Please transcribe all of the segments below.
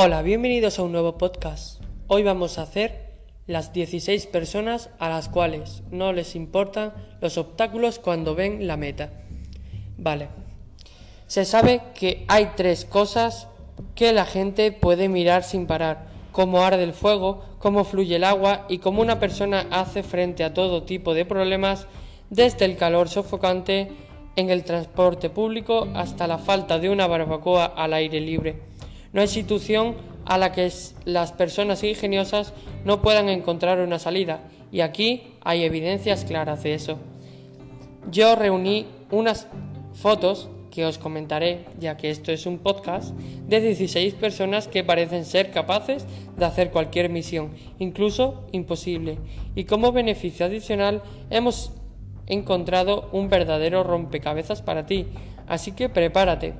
Hola, bienvenidos a un nuevo podcast. Hoy vamos a hacer las 16 personas a las cuales no les importan los obstáculos cuando ven la meta. Vale. Se sabe que hay tres cosas que la gente puede mirar sin parar, cómo arde el fuego, cómo fluye el agua y cómo una persona hace frente a todo tipo de problemas, desde el calor sofocante en el transporte público hasta la falta de una barbacoa al aire libre. No hay situación a la que las personas ingeniosas no puedan encontrar una salida, y aquí hay evidencias claras de eso. Yo reuní unas fotos que os comentaré, ya que esto es un podcast, de 16 personas que parecen ser capaces de hacer cualquier misión, incluso imposible. Y como beneficio adicional hemos encontrado un verdadero rompecabezas para ti, así que prepárate.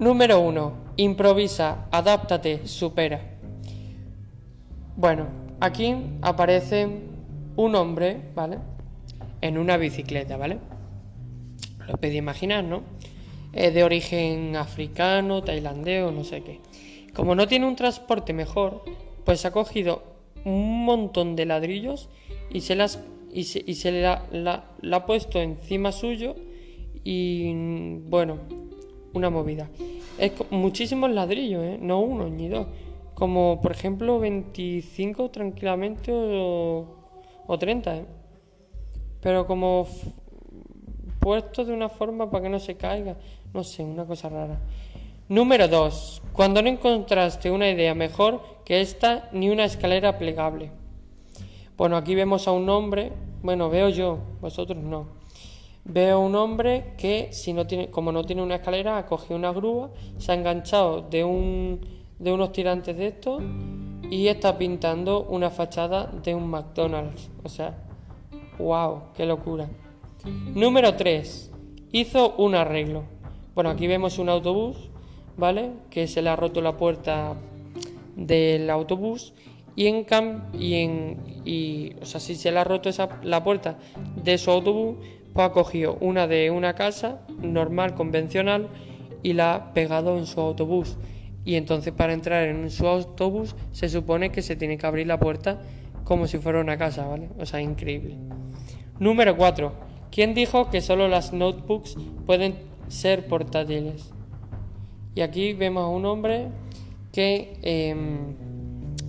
Número 1. Improvisa, adáptate, supera. Bueno, aquí aparece un hombre, ¿vale? En una bicicleta, ¿vale? Lo podéis imaginar, ¿no? Es de origen africano, tailandés no sé qué. Como no tiene un transporte mejor, pues ha cogido un montón de ladrillos y se las y se, la, ha puesto encima suyo y bueno, una movida. Es muchísimos ladrillos, ¿eh? no uno ni dos. Como por ejemplo 25 tranquilamente o, o 30. ¿eh? Pero como puesto de una forma para que no se caiga. No sé, una cosa rara. Número 2. Cuando no encontraste una idea mejor que esta ni una escalera plegable. Bueno, aquí vemos a un hombre, bueno, veo yo, vosotros no Veo un hombre que, si no tiene, como no tiene una escalera, ha cogido una grúa, se ha enganchado de, un, de unos tirantes de estos y está pintando una fachada de un McDonald's. O sea, wow, qué locura. Número 3. Hizo un arreglo. Bueno, aquí vemos un autobús, ¿vale? Que se le ha roto la puerta del autobús y en cam y en y o sea si se le ha roto esa, la puerta de su autobús pues ha cogido una de una casa normal, convencional, y la ha pegado en su autobús. Y entonces para entrar en su autobús se supone que se tiene que abrir la puerta como si fuera una casa, ¿vale? O sea, increíble. Número 4. ¿Quién dijo que solo las notebooks pueden ser portátiles? Y aquí vemos a un hombre que, em,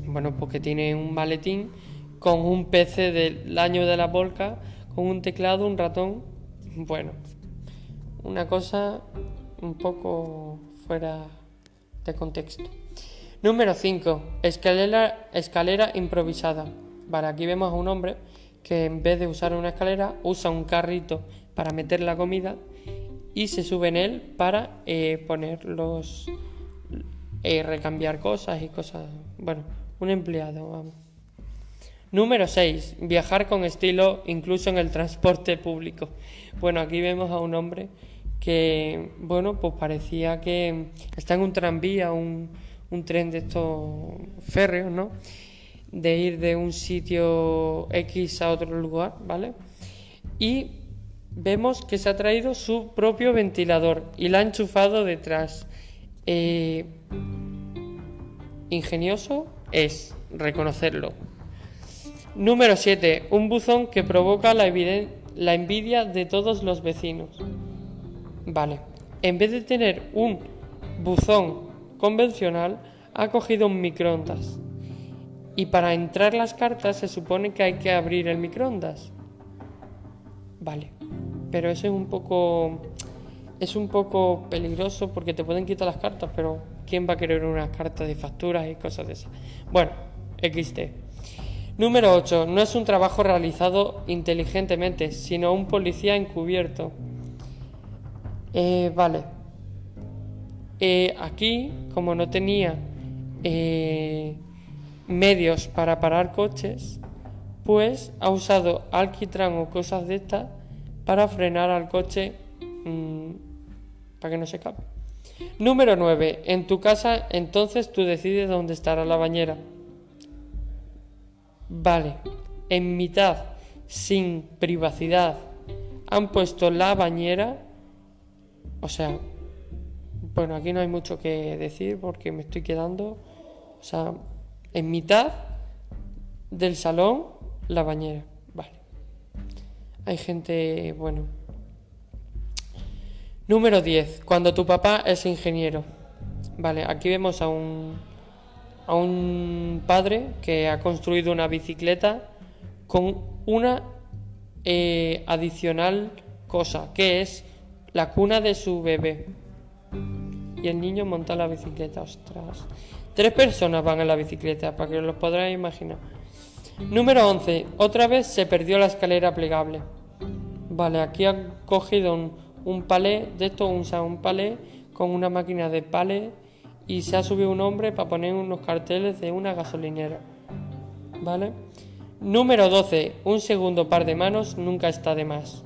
bueno, pues que tiene un maletín con un PC del año de la volca con un teclado, un ratón, bueno, una cosa un poco fuera de contexto. Número 5. Escalera, escalera improvisada. Vale, aquí vemos a un hombre que en vez de usar una escalera usa un carrito para meter la comida y se sube en él para eh, poner los... Eh, recambiar cosas y cosas... Bueno, un empleado, vamos. Número 6. Viajar con estilo incluso en el transporte público. Bueno, aquí vemos a un hombre que, bueno, pues parecía que está en un tranvía, un, tren de estos férreos, ¿no? De ir de un sitio X a otro lugar, ¿vale? Y vemos que se ha traído su propio ventilador y la ha enchufado detrás. Eh, ingenioso es reconocerlo. Número 7. Un buzón que provoca la, envidia de todos los vecinos. Vale. En vez de tener un buzón convencional, ha cogido un microondas. Y para entrar las cartas se supone que hay que abrir el microondas. Vale. Pero eso es un poco es un poco peligroso porque te pueden quitar las cartas, pero ¿quién va a querer unas cartas de facturas y cosas de esas? Bueno, XT. Número 8. No es un trabajo realizado inteligentemente, sino un policía encubierto. Eh, vale. Eh, aquí, como no tenía eh, medios para parar coches, pues ha usado alquitrán o cosas de estas para frenar al coche mm, para que no se escape. Número 9. En tu casa, entonces tú decides dónde estará la bañera. Vale, en mitad, sin privacidad, han puesto la bañera, o sea, Bueno, aquí no hay mucho que decir porque me estoy quedando, o sea, en mitad del salón, la bañera. Vale. Hay gente, bueno. Número 10. Cuando tu papá es ingeniero. Vale, aquí vemos a un, a un padre que ha construido una bicicleta con una eh, adicional cosa, que es la cuna de su bebé. Y el niño monta la bicicleta, ostras. Tres personas van en la bicicleta, para que os lo podáis imaginar. Número 11. Otra vez se perdió la escalera plegable. Vale, aquí han cogido un, un palé, de esto un, un palé con una máquina de palé y se ha subido un hombre para poner unos carteles de una gasolinera. ¿Vale? Número 12. Un segundo par de manos nunca está de más.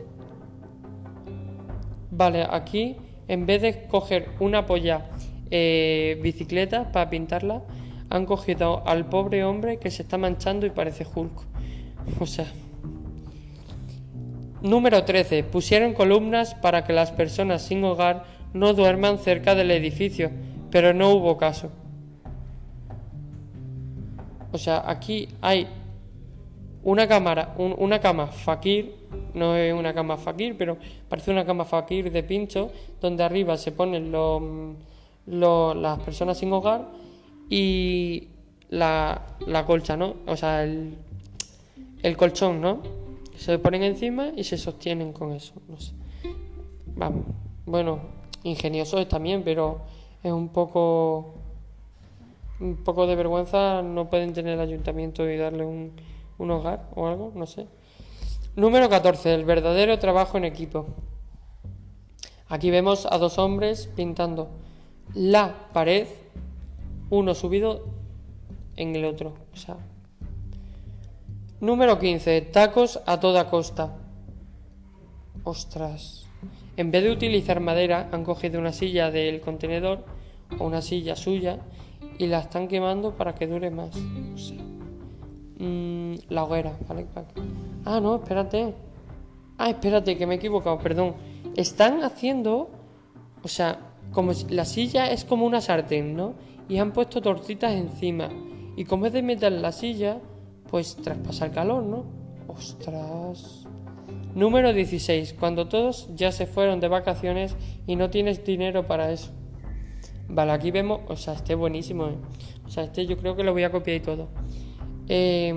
Vale, aquí en vez de coger una polla eh, bicicleta para pintarla, han cogido al pobre hombre que se está manchando y parece Hulk. O sea. Número 13. Pusieron columnas para que las personas sin hogar no duerman cerca del edificio, pero no hubo caso. O sea, aquí hay una cámara, una cama fakir, no es una cama fakir, pero parece una cama fakir de pincho, donde arriba se ponen los, las personas sin hogar y la, la colcha, ¿no? O sea, el, el colchón, ¿no? Se ponen encima y se sostienen con eso. Vamos. Bueno, ingenioso es también, pero es un poco un poco de vergüenza no pueden tener el ayuntamiento y darle un, un hogar o algo, no sé. Número 14. El verdadero trabajo en equipo. Aquí vemos a dos hombres pintando la pared, uno subido en el otro. O sea. Número 15. Tacos a toda costa. Ostras. En vez de utilizar madera, han cogido una silla del contenedor o una silla suya y la están quemando para que dure más. O sea, mmm, la hoguera. Ah, no, espérate. Ah, espérate, que me he equivocado, perdón. Están haciendo, o sea, como la silla es como una sartén, ¿no? Y han puesto tortitas encima. Y como es de metal la silla, pues traspasa el calor, ¿no? Ostras. Número 16. Cuando todos ya se fueron de vacaciones y no tienes dinero para eso. Vale, aquí vemos, o sea, este es buenísimo, ¿eh? O sea, este yo creo que lo voy a copiar y todo. Eh,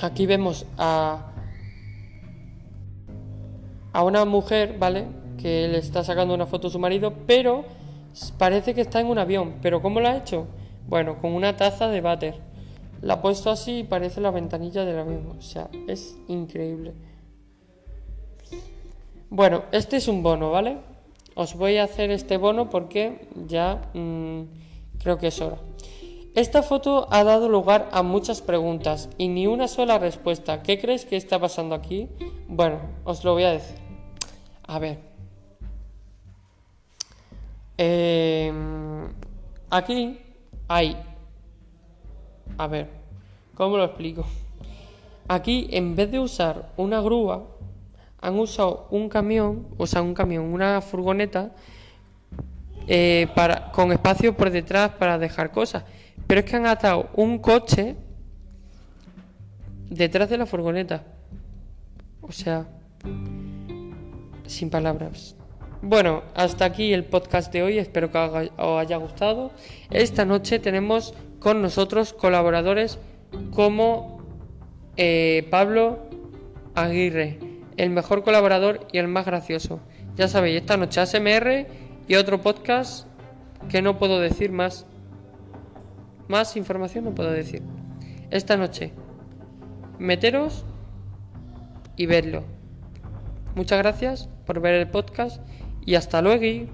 Aquí vemos a, a una mujer, ¿vale? Que le está sacando una foto a su marido, pero parece que está en un avión. ¿Pero cómo lo ha hecho? Bueno, con una taza de váter. La ha puesto así y parece la ventanilla del avión. O sea, es increíble. Bueno, este es un bono, ¿vale? Os voy a hacer este bono porque ya mmm, creo que es hora. Esta foto ha dado lugar a muchas preguntas y ni una sola respuesta. ¿Qué crees que está pasando aquí? Bueno, os lo voy a decir. A ver. Em, aquí hay... A ver, ¿cómo lo explico? Aquí, en vez de usar una grúa, han usado un camión, o sea, un camión, una furgoneta, eh, para, con espacio por detrás para dejar cosas. Pero es que han atado un coche detrás de la furgoneta. O sea, sin palabras. Bueno, hasta aquí el podcast de hoy. Espero que os haya gustado. Esta noche tenemos con nosotros colaboradores como eh, Pablo Aguirre, el mejor colaborador y el más gracioso. Ya sabéis, esta noche ASMR y otro podcast que no puedo decir más. Más información no puedo decir. Esta noche, meteros y verlo. Muchas gracias por ver el podcast y hasta luego.